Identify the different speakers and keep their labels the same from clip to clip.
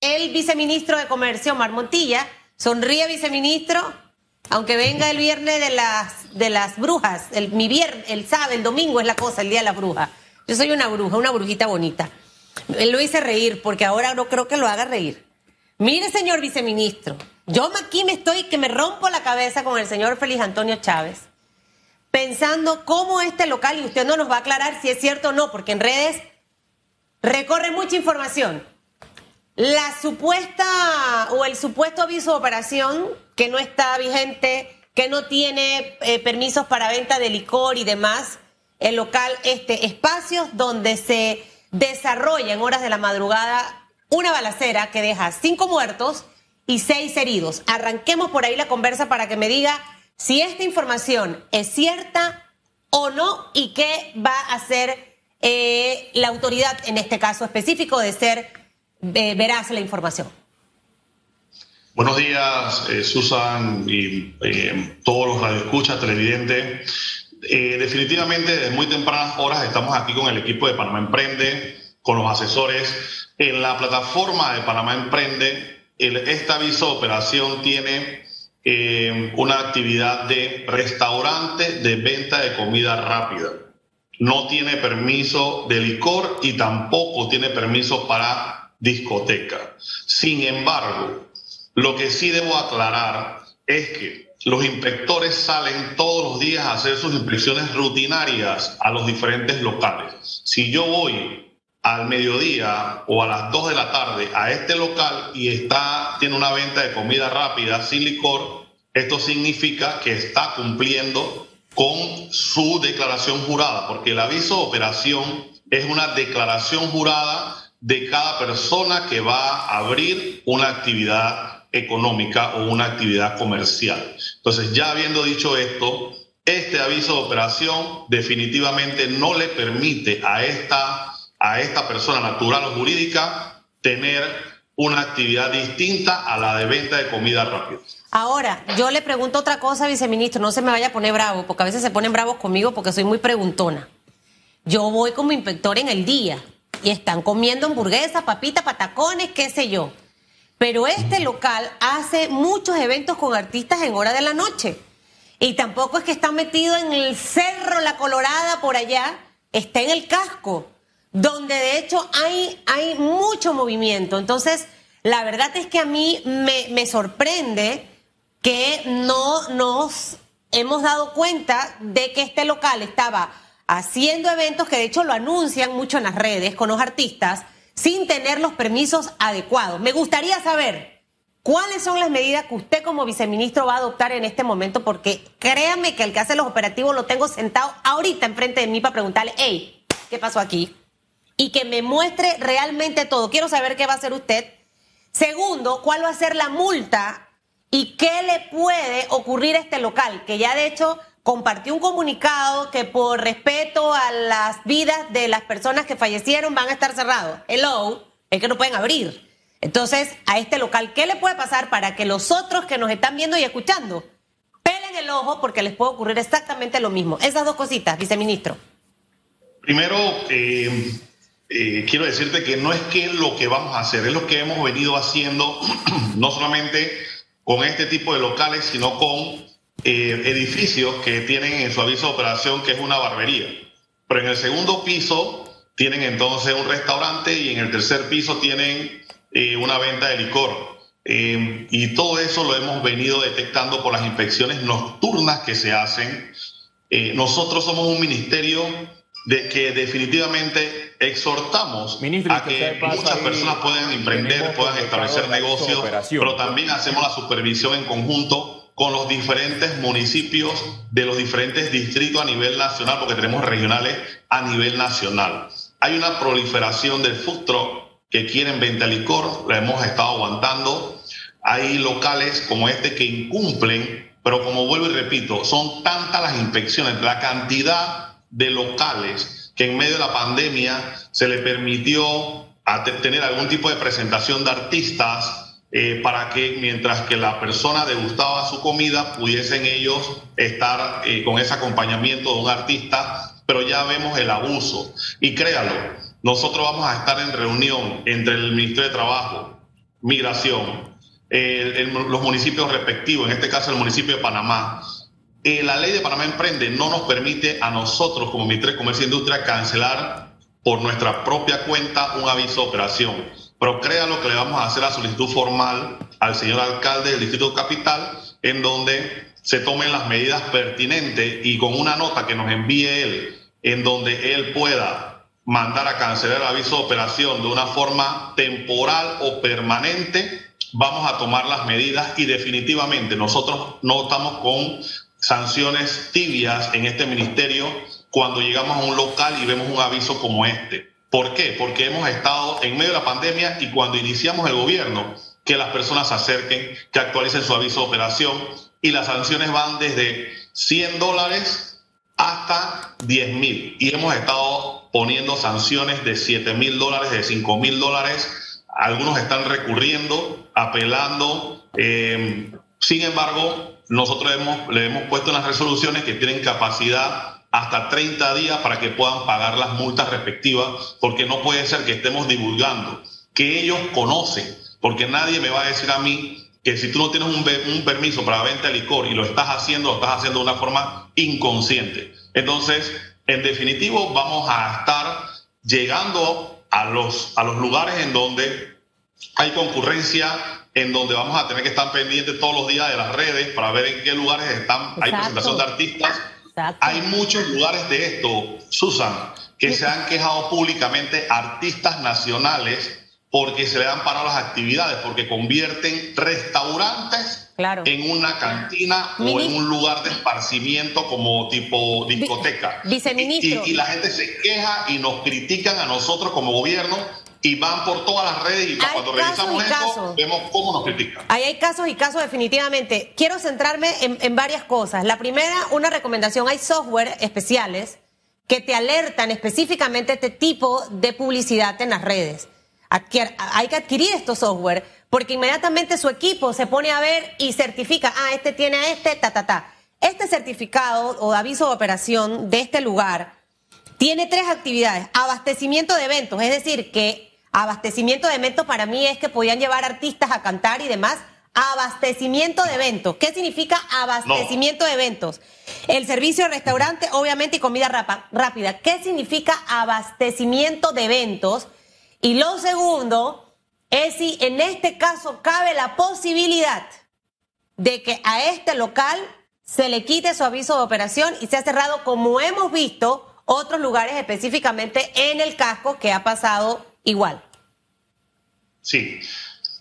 Speaker 1: el viceministro de Comercio, Mar Montilla. Sonríe, viceministro, aunque venga el viernes de las, de las brujas. El, mi viernes, el sábado, el domingo es la cosa, el día de la bruja. Yo soy una bruja, una brujita bonita. Él lo hice reír porque ahora no creo que lo haga reír. Mire, señor viceministro, yo aquí me estoy que me rompo la cabeza con el señor Félix Antonio Chávez, pensando cómo este local, y usted no nos va a aclarar si es cierto o no, porque en redes recorre mucha información. La supuesta o el supuesto aviso de operación que no está vigente, que no tiene eh, permisos para venta de licor y demás, el local, este, espacios donde se desarrolla en horas de la madrugada una balacera que deja cinco muertos y seis heridos. Arranquemos por ahí la conversa para que me diga si esta información es cierta o no y qué va a hacer eh, la autoridad en este caso específico de ser eh, veraz la información.
Speaker 2: Buenos días, eh, Susan y todos los radioescuchas, televidentes. definitivamente, desde muy tempranas horas estamos aquí con el equipo de Panamá Emprende, con los asesores. En la plataforma de Panamá Emprende, el, esta aviso de operación tiene eh, una actividad de restaurante de venta de comida rápida. No tiene permiso de licor y tampoco tiene permiso para discoteca. Sin embargo, lo que sí debo aclarar es que los inspectores salen todos los días a hacer sus inspecciones rutinarias a los diferentes locales. Si yo voy al mediodía o a las 2 de la tarde a este local y está, tiene una venta de comida rápida sin licor, esto significa que está cumpliendo con su declaración jurada, porque el aviso de operación es una declaración jurada de cada persona que va a abrir una actividad económica o una actividad comercial. Entonces, ya habiendo dicho esto, este aviso de operación definitivamente no le permite a esta a esta persona natural o jurídica tener una actividad distinta a la de venta de comida rápida.
Speaker 1: Ahora, yo le pregunto otra cosa, viceministro, no se me vaya a poner bravo, porque a veces se ponen bravos conmigo porque soy muy preguntona. Yo voy como inspector en el día y están comiendo hamburguesas, papitas, patacones, qué sé yo. Pero este local hace muchos eventos con artistas en hora de la noche. Y tampoco es que está metido en el cerro La Colorada por allá, está en el casco donde de hecho hay, hay mucho movimiento. Entonces, la verdad es que a mí me, me sorprende que no nos hemos dado cuenta de que este local estaba haciendo eventos que de hecho lo anuncian mucho en las redes con los artistas sin tener los permisos adecuados. Me gustaría saber cuáles son las medidas que usted como viceministro va a adoptar en este momento, porque créame que el que hace los operativos lo tengo sentado ahorita enfrente de mí para preguntarle, hey, ¿qué pasó aquí? y que me muestre realmente todo. Quiero saber qué va a hacer usted. Segundo, cuál va a ser la multa y qué le puede ocurrir a este local, que ya de hecho compartió un comunicado que por respeto a las vidas de las personas que fallecieron van a estar cerrados. Hello, es que no pueden abrir. Entonces, a este local, ¿qué le puede pasar para que los otros que nos están viendo y escuchando pelen el ojo porque les puede ocurrir exactamente lo mismo? Esas dos cositas, viceministro.
Speaker 2: Primero, eh, eh, quiero decirte que no es que lo que vamos a hacer, es lo que hemos venido haciendo, no solamente con este tipo de locales, sino con eh, edificios que tienen en su aviso de operación, que es una barbería. Pero en el segundo piso tienen entonces un restaurante y en el tercer piso tienen eh, una venta de licor. y todo eso lo hemos venido detectando por las inspecciones nocturnas que se hacen. nosotros somos un ministerio de que definitivamente exhortamos a que muchas personas puedan emprender, puedan establecer negocios, pero también hacemos la supervisión en conjunto con los diferentes municipios de los diferentes distritos a nivel nacional, porque tenemos regionales a nivel nacional. Hay una proliferación del food que quieren venta licor, la hemos estado aguantando. Hay locales como este que incumplen, pero como vuelvo y repito, son tantas las inspecciones, la cantidad de locales que en medio de la pandemia se le permitió tener algún tipo de presentación de artistas eh, para que mientras que la persona degustaba su comida pudiesen ellos estar eh, con ese acompañamiento de un artista, pero ya vemos el abuso. Y créalo, nosotros vamos a estar en reunión entre el Ministerio de Trabajo, migración, los municipios respectivos, en este caso el municipio de Panamá, eh, la ley de Panamá Emprende no nos permite a nosotros como Ministerio de Comercio e Industria cancelar por nuestra propia cuenta un aviso de operación. Pero créalo que le vamos a hacer la solicitud formal al señor alcalde del Distrito Capital, en donde se tomen las medidas pertinentes y con una nota que nos envíe él, en donde él pueda mandar a cancelar el aviso de operación de una forma temporal o permanente, vamos a tomar las medidas y definitivamente nosotros no estamos con sanciones tibias en este ministerio cuando llegamos a un local y vemos un aviso como este. ¿Por qué? Porque hemos estado en medio de la pandemia y cuando iniciamos el gobierno, que las personas se acerquen, que actualicen su aviso de operación y las sanciones van desde 100 dólares hasta 10 mil. Y hemos estado poniendo sanciones de 7 mil dólares, de 5 mil dólares. Algunos están recurriendo, apelando. Eh, sin embargo, nosotros le hemos puesto en las resoluciones que tienen capacidad hasta 30 días para que puedan pagar las multas respectivas, porque no puede ser que estemos divulgando que ellos conocen, porque nadie me va a decir a mí que si tú no tienes un, un permiso para venta de licor y lo estás haciendo, lo estás haciendo de una forma inconsciente. Entonces, en definitivo, vamos a estar llegando a los, a los lugares en donde hay concurrencia en donde vamos a tener que estar pendientes todos los días de las redes para ver en qué lugares están, hay presentación de artistas. Hay muchos lugares de esto, Susan, que se han quejado públicamente artistas nacionales porque se le han parado las actividades, porque convierten restaurantes en una cantina o en un lugar de esparcimiento como tipo discoteca.
Speaker 1: Viceministro.
Speaker 2: Y, y, la gente se queja y nos critican a nosotros como gobierno y van por todas las redes y cuando revisamos eso vemos cómo nos critican.
Speaker 1: Ahí hay casos y casos definitivamente. Quiero centrarme en, varias cosas. La primera, una recomendación, hay software especiales que te alertan específicamente este tipo de publicidad en las redes. hay que adquirir estos software porque inmediatamente su equipo se pone a ver y certifica, ah, este tiene a este, ta, ta, ta. Este certificado o aviso de operación de este lugar tiene tres actividades. Abastecimiento de eventos, es decir, que Abastecimiento de eventos para mí es que podían llevar artistas a cantar y demás. Abastecimiento de eventos. ¿Qué significa abastecimiento de eventos? El servicio de restaurante, obviamente, y comida rápida. ¿Qué significa abastecimiento de eventos? Y lo segundo es si en este caso cabe la posibilidad de que a este local se le quite su aviso de operación y se ha cerrado, como hemos visto, otros lugares específicamente en el casco que ha pasado igual.
Speaker 2: Sí.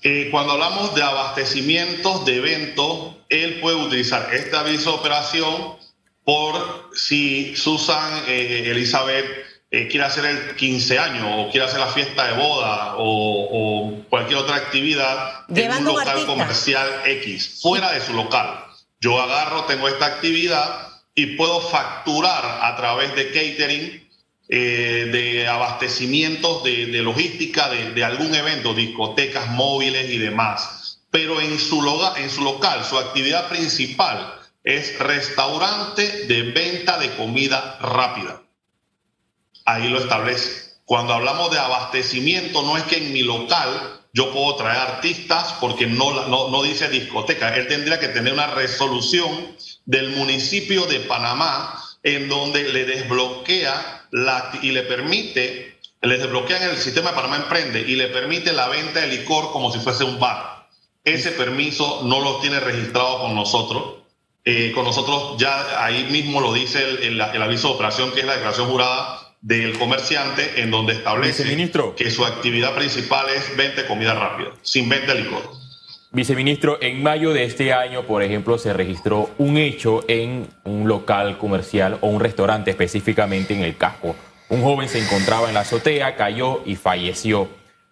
Speaker 2: Eh, cuando hablamos de abastecimientos de eventos, él puede utilizar este aviso de operación por si Susan eh, Elizabeth eh, quiere hacer el 15 años o quiere hacer la fiesta de boda o, cualquier otra actividad en un local comercial X, fuera de su local. Yo agarro, tengo esta actividad y puedo facturar a través de catering eh, de abastecimientos de, logística de, algún evento, discotecas móviles y demás. Pero en su, en su local, su actividad principal es restaurante de venta de comida rápida. Ahí lo establece. Cuando hablamos de abastecimiento, no es que en mi local yo puedo traer artistas porque no, no, no dice discoteca. Él tendría que tener una resolución del municipio de Panamá en donde le desbloquea y le permite, les desbloquean el sistema de Panamá Emprende y le permite la venta de licor como si fuese un bar. Ese permiso no lo tiene registrado con nosotros. Eh, con nosotros ya ahí mismo lo dice el, aviso de operación, que es la declaración jurada del comerciante, en donde establece que su actividad principal es venta de comida rápida, sin venta de licor.
Speaker 3: Viceministro, en mayo de este año, por ejemplo, se registró un hecho en un local comercial o un restaurante específicamente en el casco. Un joven se encontraba en la azotea, cayó y falleció.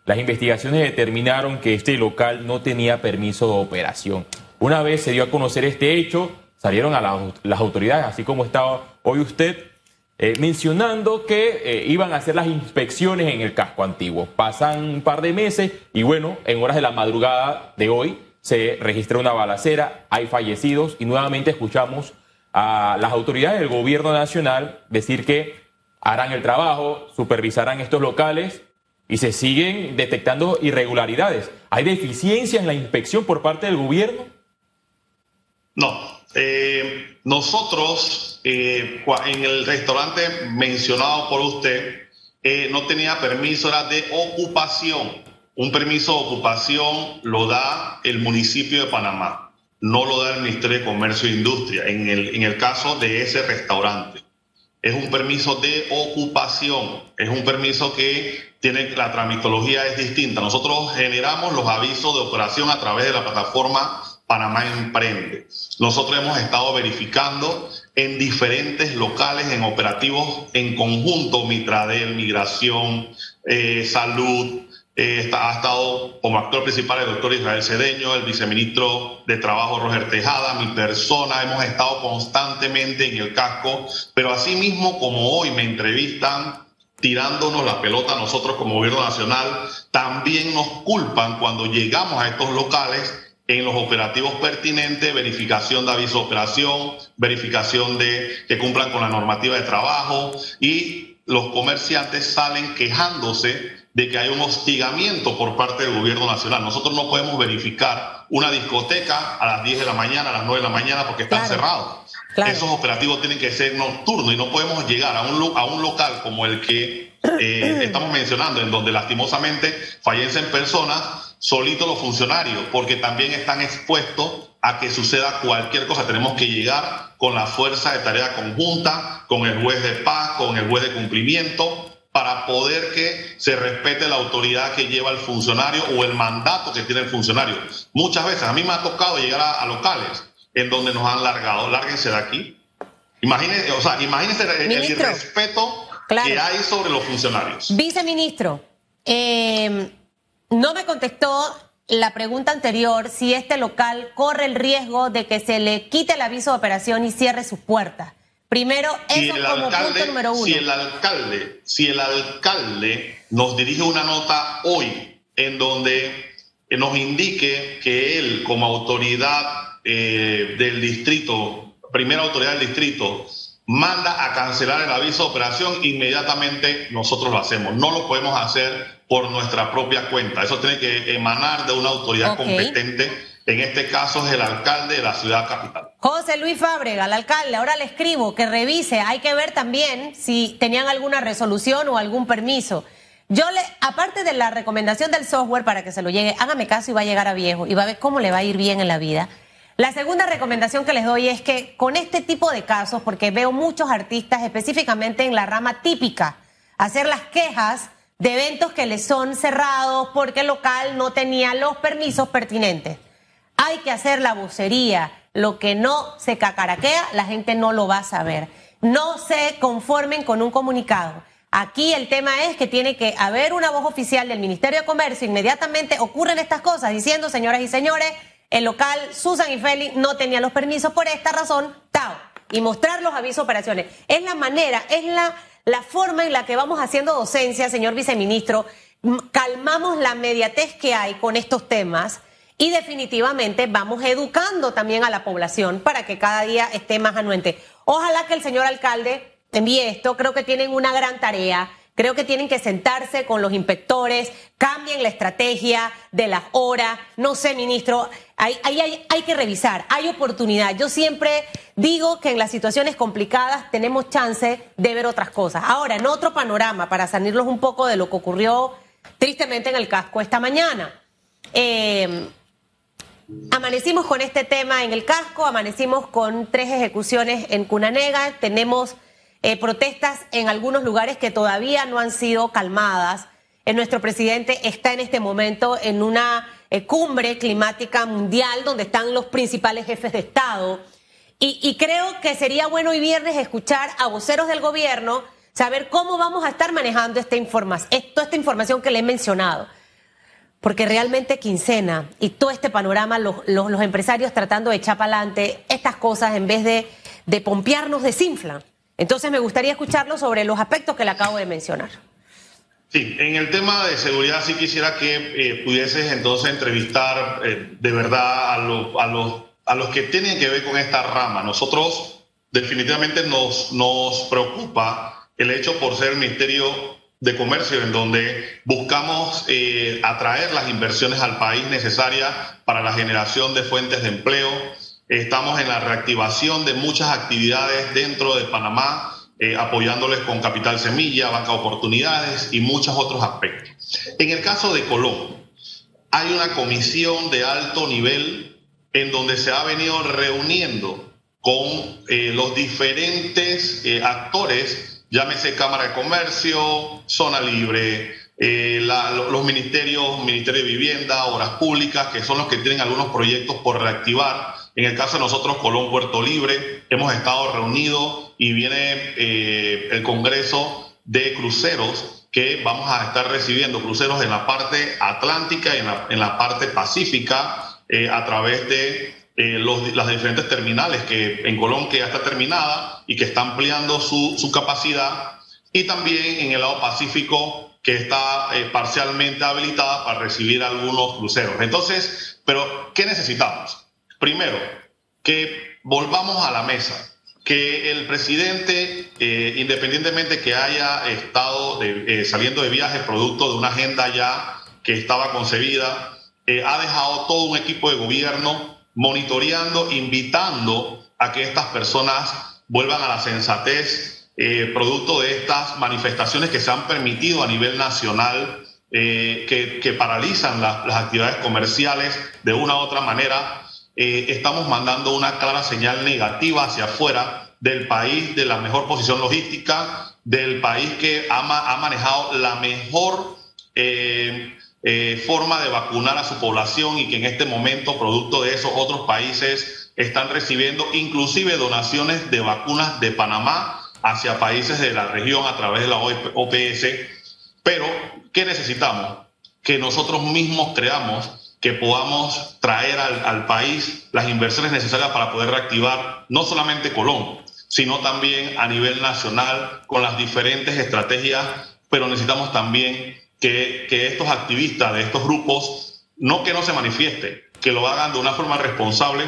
Speaker 3: Las investigaciones determinaron que este local no tenía permiso de operación. Una vez se dio a conocer este hecho, salieron a las autoridades, así como estaba hoy usted, eh, mencionando que eh, iban a hacer las inspecciones en el casco antiguo. Pasan un par de meses y bueno, en horas de la madrugada de hoy se registra una balacera, hay fallecidos y nuevamente escuchamos a las autoridades del gobierno nacional decir que harán el trabajo, supervisarán estos locales y se siguen detectando irregularidades. ¿Hay deficiencias en la inspección por parte del gobierno?
Speaker 2: No. Eh, nosotros, eh, en el restaurante mencionado por usted, eh, no tenía permiso, era de ocupación. Un permiso de ocupación lo da el municipio de Panamá, no lo da el Ministerio de Comercio e Industria, en el, en el caso de ese restaurante. Es un permiso de ocupación, es un permiso que tiene la tramitología es distinta. Nosotros generamos los avisos de operación a través de la plataforma Panamá Emprende. Nosotros hemos estado verificando en diferentes locales, en operativos en conjunto, Mitradel, Migración, eh, Salud, eh, ha estado como actor principal el doctor Israel Cedeño, el viceministro de Trabajo Roger Tejada, mi persona, hemos estado constantemente en el casco, pero asimismo como hoy me entrevistan tirándonos la pelota a nosotros como gobierno nacional, también nos culpan cuando llegamos a estos locales en los operativos pertinentes, verificación de aviso de operación, verificación de que cumplan con la normativa de trabajo y los comerciantes salen quejándose de que hay un hostigamiento por parte del gobierno nacional. Nosotros no podemos verificar una discoteca a las 10 de la mañana, a las 9 de la mañana porque están cerrados. Esos operativos tienen que ser nocturnos y no podemos llegar a un, a un local como el que eh, estamos mencionando, en donde lastimosamente fallecen personas, solitos los funcionarios, porque también están expuestos a que suceda cualquier cosa. Tenemos que llegar con la fuerza de tarea conjunta, con el juez de paz, con el juez de cumplimiento, para poder que se respete la autoridad que lleva el funcionario o el mandato que tiene el funcionario. Muchas veces a mí me ha tocado llegar a locales en donde nos han largado. Lárguense de aquí. Imagínense, o sea, imagínense el, irrespeto que hay sobre los funcionarios.
Speaker 1: Viceministro, eh, no me contestó la pregunta anterior si este local corre el riesgo de que se le quite el aviso de operación y cierre sus puertas. Primero, eso como punto número uno.
Speaker 2: Si el alcalde, si el alcalde nos dirige una nota hoy en donde nos indique que él, como autoridad eh, del distrito, primera autoridad del distrito, manda a cancelar el aviso de operación, inmediatamente nosotros lo hacemos. No lo podemos hacer por nuestra propia cuenta. Eso tiene que emanar de una autoridad competente. En este caso es el alcalde de la ciudad capital.
Speaker 1: José Luis Fábrega, el alcalde, ahora le escribo que revise. Hay que ver también si tenían alguna resolución o algún permiso. Yo le, aparte de la recomendación del software para que se lo llegue, hágame caso y va a llegar a viejo y va a ver cómo le va a ir bien en la vida. La segunda recomendación que les doy es que con este tipo de casos, porque veo muchos artistas específicamente en la rama típica, hacer las quejas de eventos que les son cerrados porque el local no tenía los permisos pertinentes. Hay que hacer la vocería. Lo que no se cacaraquea, la gente no lo va a saber. No se conformen con un comunicado. Aquí el tema es que tiene que haber una voz oficial del Ministerio de Comercio. Inmediatamente ocurren estas cosas diciendo, señoras y señores, el local Susan y Félix no tenía los permisos por esta razón, Tao. Y mostrar los avisos operaciones. Es la manera, es la, la forma en la que vamos haciendo docencia, señor viceministro. Calmamos la mediatez que hay con estos temas y definitivamente vamos educando también a la población para que cada día esté más anuente. Ojalá que el señor alcalde envíe esto. Creo que tienen una gran tarea. Creo que tienen que sentarse con los inspectores, cambien la estrategia de las horas. No sé, ministro, hay, hay, hay, que revisar, hay oportunidad. Yo siempre digo que en las situaciones complicadas tenemos chance de ver otras cosas. Ahora, en otro panorama, para salirlos un poco de lo que ocurrió tristemente en el casco esta mañana. Eh, amanecimos con este tema en el casco, amanecimos con tres ejecuciones en Cunanega, tenemos eh, protestas en algunos lugares que todavía no han sido calmadas. Eh, nuestro presidente está en este momento en una eh, cumbre climática mundial donde están los principales jefes de Estado. Y, creo que sería bueno hoy viernes escuchar a voceros del gobierno, saber cómo vamos a estar manejando esta información, toda esta información que le he mencionado. Porque realmente quincena y todo este panorama, los, empresarios tratando de echar para adelante estas cosas en vez de, de pompearnos. Entonces me gustaría escucharlo sobre los aspectos que le acabo de mencionar.
Speaker 2: Sí, en el tema de seguridad sí quisiera que eh, pudieses entonces entrevistar eh, de verdad a, los, a los que tienen que ver con esta rama. Nosotros definitivamente nos, nos preocupa el hecho por ser el Ministerio de comercio en donde buscamos eh, atraer las inversiones al país necesarias para la generación de fuentes de empleo. Estamos en la reactivación de muchas actividades dentro de Panamá, eh, apoyándoles con capital semilla, banca oportunidades y muchos otros aspectos. En el caso de Colón, hay una comisión de alto nivel en donde se ha venido reuniendo con eh, los diferentes actores llámese Cámara de Comercio, Zona Libre, eh, los ministerios, Ministerio de Vivienda, Obras Públicas, que son los que tienen algunos proyectos por reactivar. En el caso de nosotros, Colón Puerto Libre, hemos estado reunidos y viene eh, el Congreso de Cruceros que vamos a estar recibiendo cruceros en la parte atlántica y en la, parte pacífica eh, a través de las diferentes terminales que en Colón que ya está terminada y que está ampliando su, capacidad, y también en el lado Pacífico, que está eh, parcialmente habilitada para recibir algunos cruceros. Entonces, pero, ¿qué necesitamos? Primero, que volvamos a la mesa, que el presidente, eh, independientemente que haya estado eh, saliendo de viaje producto de una agenda ya que estaba concebida, ha dejado todo un equipo de gobierno monitoreando, invitando a que estas personas vuelvan a la sensatez, eh, producto de estas manifestaciones que se han permitido a nivel nacional, eh, que, paralizan las actividades comerciales de una u otra manera, eh, estamos mandando una clara señal negativa hacia afuera del país de la mejor posición logística, del país que ha, ha manejado la mejor forma de vacunar a su población y que en este momento, producto de eso, otros países están recibiendo inclusive donaciones de vacunas de Panamá hacia países de la región a través de la OPS. Pero, ¿qué necesitamos? Que nosotros mismos creamos que podamos traer al, país las inversiones necesarias para poder reactivar no solamente Colón, sino también a nivel nacional con las diferentes estrategias, pero necesitamos también que, que estos activistas de estos grupos, no que no se manifiesten, que lo hagan de una forma responsable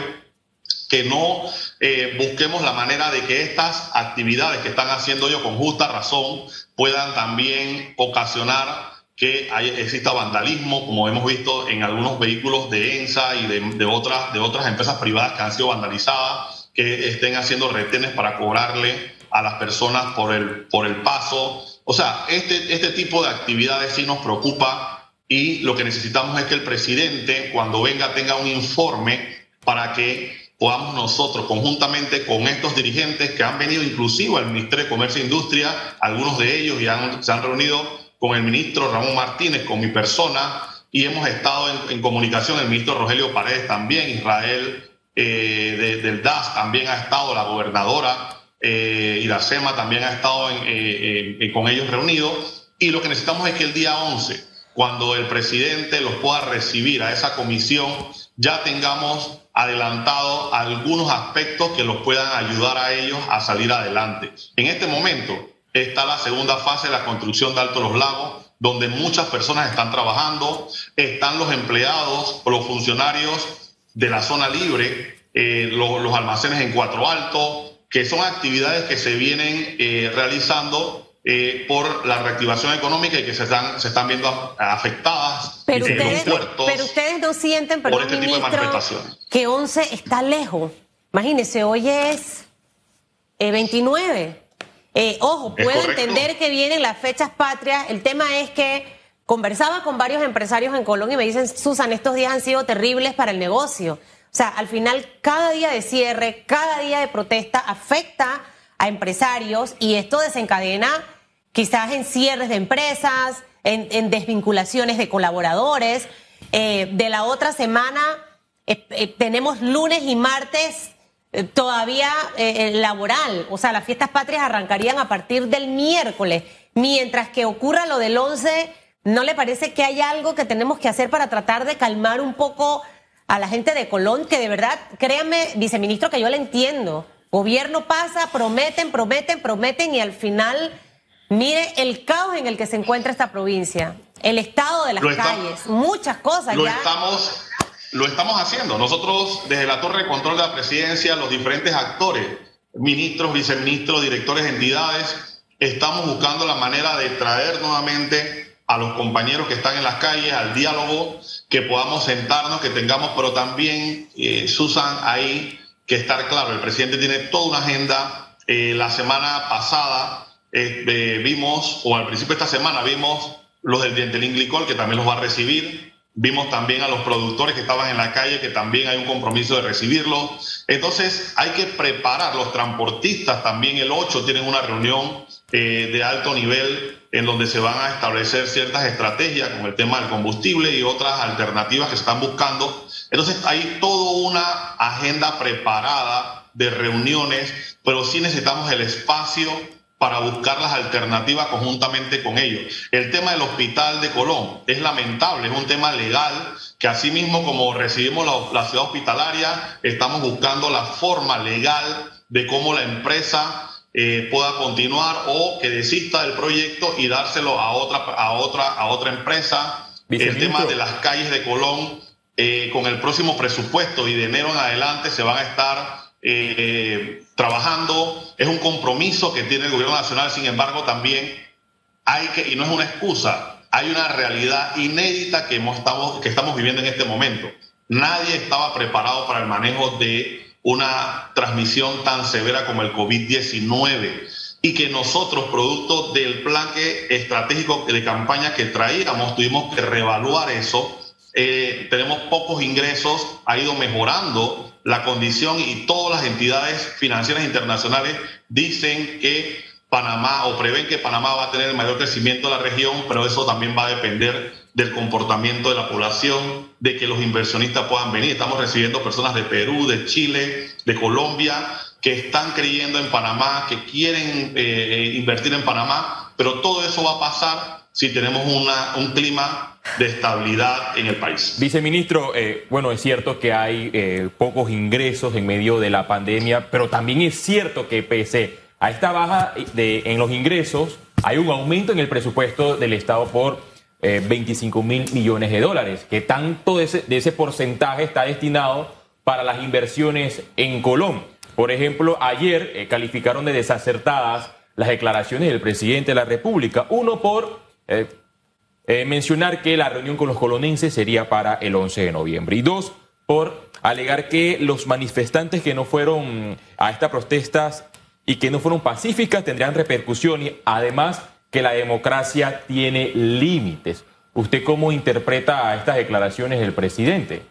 Speaker 2: que no eh, busquemos la manera de que estas actividades que están haciendo ellos con justa razón puedan también ocasionar que exista vandalismo, como hemos visto en algunos vehículos de ENSA y de, otras, de otras empresas privadas que han sido vandalizadas, que estén haciendo retenes para cobrarle a las personas por el, por el paso. O sea, este, este tipo de actividades sí nos preocupa y lo que necesitamos es que el presidente, cuando venga, tenga un informe para que podamos nosotros, conjuntamente con estos dirigentes que han venido inclusive al Ministerio de Comercio e Industria, algunos de ellos ya se han reunido con el ministro Ramón Martínez, con mi persona, y hemos estado en, comunicación, el ministro Rogelio Paredes también, Israel eh, del DAS también ha estado, la gobernadora eh, Iracema también ha estado eh, con ellos reunidos, y lo que necesitamos es que el día 11, cuando el presidente los pueda recibir a esa comisión, ya tengamos adelantado algunos aspectos que los puedan ayudar a ellos a salir adelante. En este momento está la segunda fase de la construcción de Alto Los Lagos, donde muchas personas están trabajando, están los empleados o los funcionarios de la zona libre, eh, los, almacenes en Cuatro Altos, que son actividades que se vienen eh, realizando eh, por la reactivación económica y que se están, se están viendo afectadas
Speaker 1: pero ustedes, Pero ustedes no sienten, perdón, este ministro, que 11 está lejos. Imagínense, hoy es 29. Eh, ojo, puedo entender que vienen las fechas patrias. El tema es que conversaba con varios empresarios en Colombia y me dicen, Susan, estos días han sido terribles para el negocio. O sea, al final, cada día de cierre, cada día de protesta afecta a empresarios y esto desencadena quizás en cierres de empresas, en, desvinculaciones de colaboradores. Eh, de la otra semana eh, tenemos lunes y martes todavía laboral, o sea, las fiestas patrias arrancarían a partir del miércoles, mientras que ocurra lo del 11, ¿no le parece que hay algo que tenemos que hacer para tratar de calmar un poco a la gente de Colón, que de verdad, créanme, viceministro, que yo le entiendo. Gobierno pasa, prometen, prometen, prometen y al final, mire el caos en el que se encuentra esta provincia, el estado de las calles, muchas cosas
Speaker 2: lo Estamos, lo estamos haciendo. Nosotros, desde la torre de control de la presidencia, los diferentes actores, ministros, viceministros, directores de entidades, estamos buscando la manera de traer nuevamente a los compañeros que están en las calles al diálogo, que podamos sentarnos, que tengamos, pero también, eh, Susan, ahí que estar claro, el presidente tiene toda una agenda. Eh, la semana pasada eh, vimos, o al principio de esta semana vimos los del diente Glicol, que también los va a recibir. Vimos también a los productores que estaban en la calle, que también hay un compromiso de recibirlos. Entonces hay que preparar, los transportistas también el 8 tienen una reunión eh, de alto nivel en donde se van a establecer ciertas estrategias con el tema del combustible y otras alternativas que se están buscando. Entonces hay toda una agenda preparada de reuniones, pero sí necesitamos el espacio para buscar las alternativas conjuntamente con ellos. El tema del hospital de Colón es lamentable, es un tema legal que asimismo como recibimos la, ciudad hospitalaria, estamos buscando la forma legal de cómo la empresa eh, pueda continuar o que desista del proyecto y dárselo a otra, a otra, a otra empresa. El tema de las calles de Colón, eh, con el próximo presupuesto y de enero en adelante se van a estar eh, trabajando, es un compromiso que tiene el gobierno nacional, sin embargo también hay que, y no es una excusa, hay una realidad inédita que, estamos, que estamos viviendo en este momento. Nadie estaba preparado para el manejo de una transmisión tan severa como el COVID-19 y que nosotros, producto del plan estratégico de campaña que traíamos, tuvimos que reevaluar eso. Eh, tenemos pocos ingresos, ha ido mejorando la condición y todas las entidades financieras internacionales dicen que Panamá o prevén que Panamá va a tener el mayor crecimiento de la región, pero eso también va a depender del comportamiento de la población, de que los inversionistas puedan venir. Estamos recibiendo personas de Perú, de Chile, de Colombia, que están creyendo en Panamá, que quieren eh, eh, invertir en Panamá, pero todo eso va a pasar si tenemos una, un clima de estabilidad en el país.
Speaker 3: Viceministro, eh, bueno, es cierto que hay eh, pocos ingresos en medio de la pandemia, pero también es cierto que pese a esta baja de, en los ingresos, hay un aumento en el presupuesto del Estado por 25 eh, mil millones de dólares, que tanto de ese, de ese porcentaje está destinado para las inversiones en Colón. Por ejemplo, ayer calificaron de desacertadas las declaraciones del presidente de la República, uno por eh, mencionar que la reunión con los colonenses sería para el 11 de noviembre. Y dos, por alegar que los manifestantes que no fueron a estas protestas y que no fueron pacíficas tendrían repercusión y además que la democracia tiene límites. ¿Usted cómo interpreta estas declaraciones del presidente?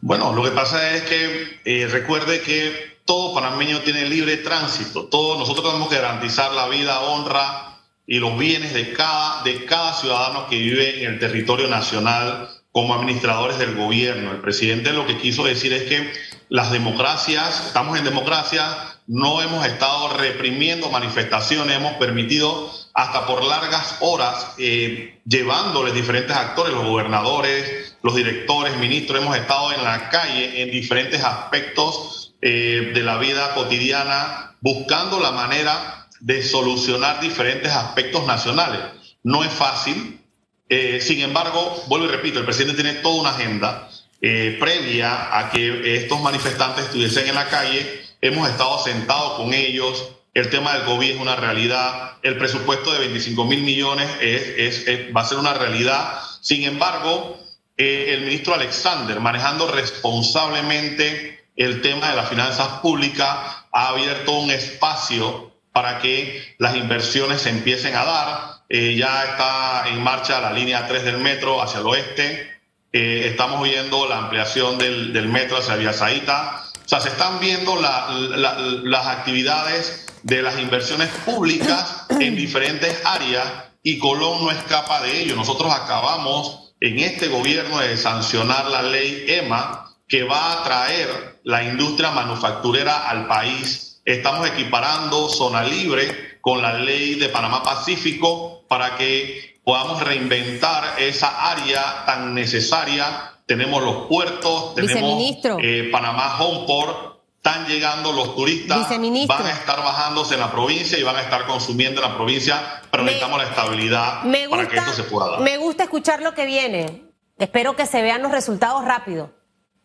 Speaker 2: Bueno, lo que pasa es que eh, recuerde que todo panameño tiene libre tránsito. Todos nosotros tenemos que garantizar la vida, honra, y los bienes de cada, de cada ciudadano que vive en el territorio nacional como administradores del gobierno. El presidente lo que quiso decir es que las democracias, estamos en democracia, no hemos estado reprimiendo manifestaciones, hemos permitido hasta por largas horas eh, llevándoles diferentes actores, los gobernadores, los directores, ministros, hemos estado en la calle en diferentes aspectos eh, de la vida cotidiana buscando la manera de solucionar diferentes aspectos nacionales. No es fácil. Eh, sin embargo, vuelvo y repito, el presidente tiene toda una agenda eh, previa a que estos manifestantes estuviesen en la calle. Hemos estado sentados con ellos. El tema del COVID es una realidad. El presupuesto de 25 mil millones es, va a ser una realidad. Sin embargo, eh, el ministro Alexander, manejando responsablemente el tema de las finanzas públicas, ha abierto un espacio para que las inversiones se empiecen a dar. Eh, ya está en marcha la línea 3 del metro hacia el oeste. Eh, estamos viendo la ampliación del, metro hacia Vía Saíta. O sea, se están viendo las actividades de las inversiones públicas en diferentes áreas y Colón no escapa de ello. Nosotros acabamos en este gobierno de sancionar la ley EMA que va a traer la industria manufacturera al país Estamos equiparando zona libre con la ley de Panamá Pacífico para que podamos reinventar esa área tan necesaria. Tenemos los puertos, tenemos eh, Panamá Homeport, están llegando los turistas, van a estar bajándose en la provincia y van a estar consumiendo en la provincia, pero necesitamos la estabilidad para que esto se pueda dar.
Speaker 1: Me gusta escuchar lo que viene. Espero que se vean los resultados rápido.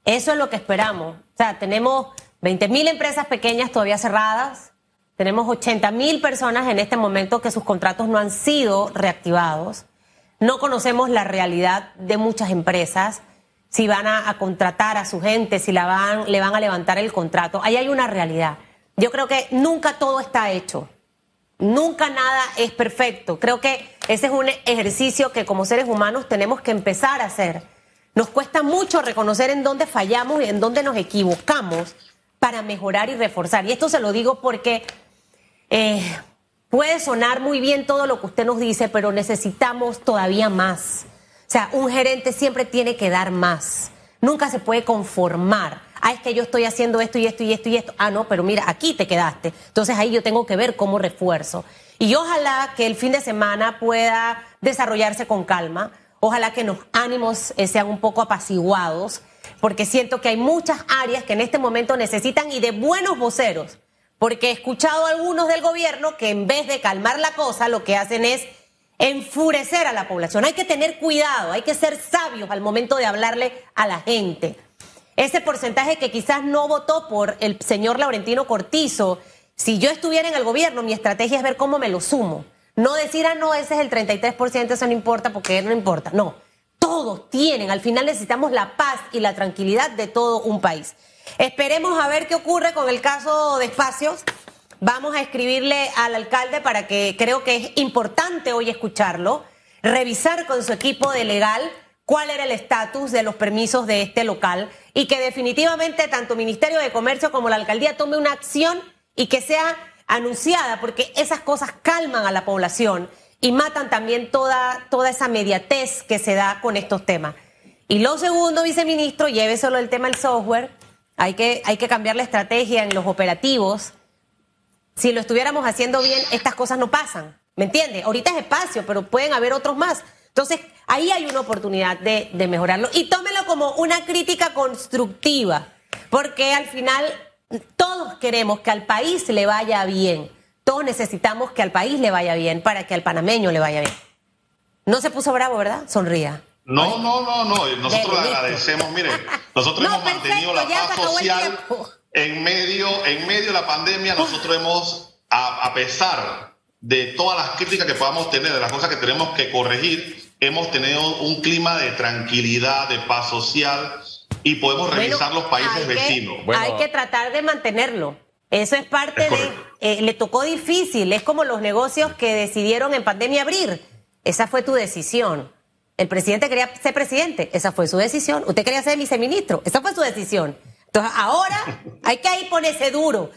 Speaker 1: Eso es lo que esperamos. O sea, tenemos 20.000 empresas pequeñas todavía cerradas, Tenemos 80 mil personas en este momento que sus contratos no han sido reactivados. No conocemos la realidad de muchas empresas, si van a, contratar a su gente, si la van, le van a levantar el contrato. Ahí hay una realidad. Yo creo que nunca todo está hecho. Nunca nada es perfecto. Creo que ese es un ejercicio que como seres humanos tenemos que empezar a hacer. Nos cuesta mucho reconocer en dónde fallamos y en dónde nos equivocamos para mejorar y reforzar. Y esto se lo digo porque eh, puede sonar muy bien todo lo que usted nos dice, pero necesitamos todavía más. O sea, un gerente siempre tiene que dar más. Nunca se puede conformar. Ah, es que yo estoy haciendo esto y esto y esto y esto. Ah, no, pero mira, aquí te quedaste. Entonces ahí yo tengo que ver cómo refuerzo. Y ojalá que el fin de semana pueda desarrollarse con calma. Ojalá que los ánimos eh, sean un poco apaciguados, porque siento que hay muchas áreas que en este momento necesitan y de buenos voceros porque he escuchado a algunos del gobierno que en vez de calmar la cosa, lo que hacen es enfurecer a la población. Hay que tener cuidado, hay que ser sabios al momento de hablarle a la gente. Ese porcentaje que quizás no votó por el señor Laurentino Cortizo, si yo estuviera en el gobierno, mi estrategia es ver cómo me lo sumo. No decir, ah, no, ese es el 33%, eso no importa porque no importa. No, todos tienen, al final necesitamos la paz y la tranquilidad de todo un país. Esperemos a ver qué ocurre con el caso de espacios. Vamos a escribirle al alcalde para que creo que es importante hoy escucharlo, revisar con su equipo de legal cuál era el estatus de los permisos de este local y que definitivamente tanto Ministerio de Comercio como la alcaldía tome una acción y que sea anunciada, porque esas cosas calman a la población y matan también toda, toda esa mediatez que se da con estos temas. Y lo segundo, viceministro, solo el tema del software hay que, hay que cambiar la estrategia en los operativos. Si lo estuviéramos haciendo bien, estas cosas no pasan. ¿Me entiende? Ahorita es espacio, pero pueden haber otros más. Entonces, ahí hay una oportunidad de, de mejorarlo. Y tómelo como una crítica constructiva, porque al final todos queremos que al país le vaya bien. Todos necesitamos que al país le vaya bien para que al panameño le vaya bien. No se puso bravo, ¿verdad? Sonría.
Speaker 2: No, no, no, no. Nosotros le agradecemos, mire, nosotros hemos mantenido la paz social en medio, en medio de la pandemia. Nosotros hemos, a, pesar de todas las críticas que podamos tener, de las cosas que tenemos que corregir, hemos tenido un clima de tranquilidad, de paz social y podemos revisar los países vecinos.
Speaker 1: Hay que tratar de mantenerlo. Eso es parte de... Eh, le tocó difícil, es como los negocios que decidieron en pandemia abrir. Esa fue tu decisión. El presidente quería ser presidente, esa fue su decisión. Usted quería ser viceministro, esa fue su decisión. Entonces ahora hay que ahí ponerse duro,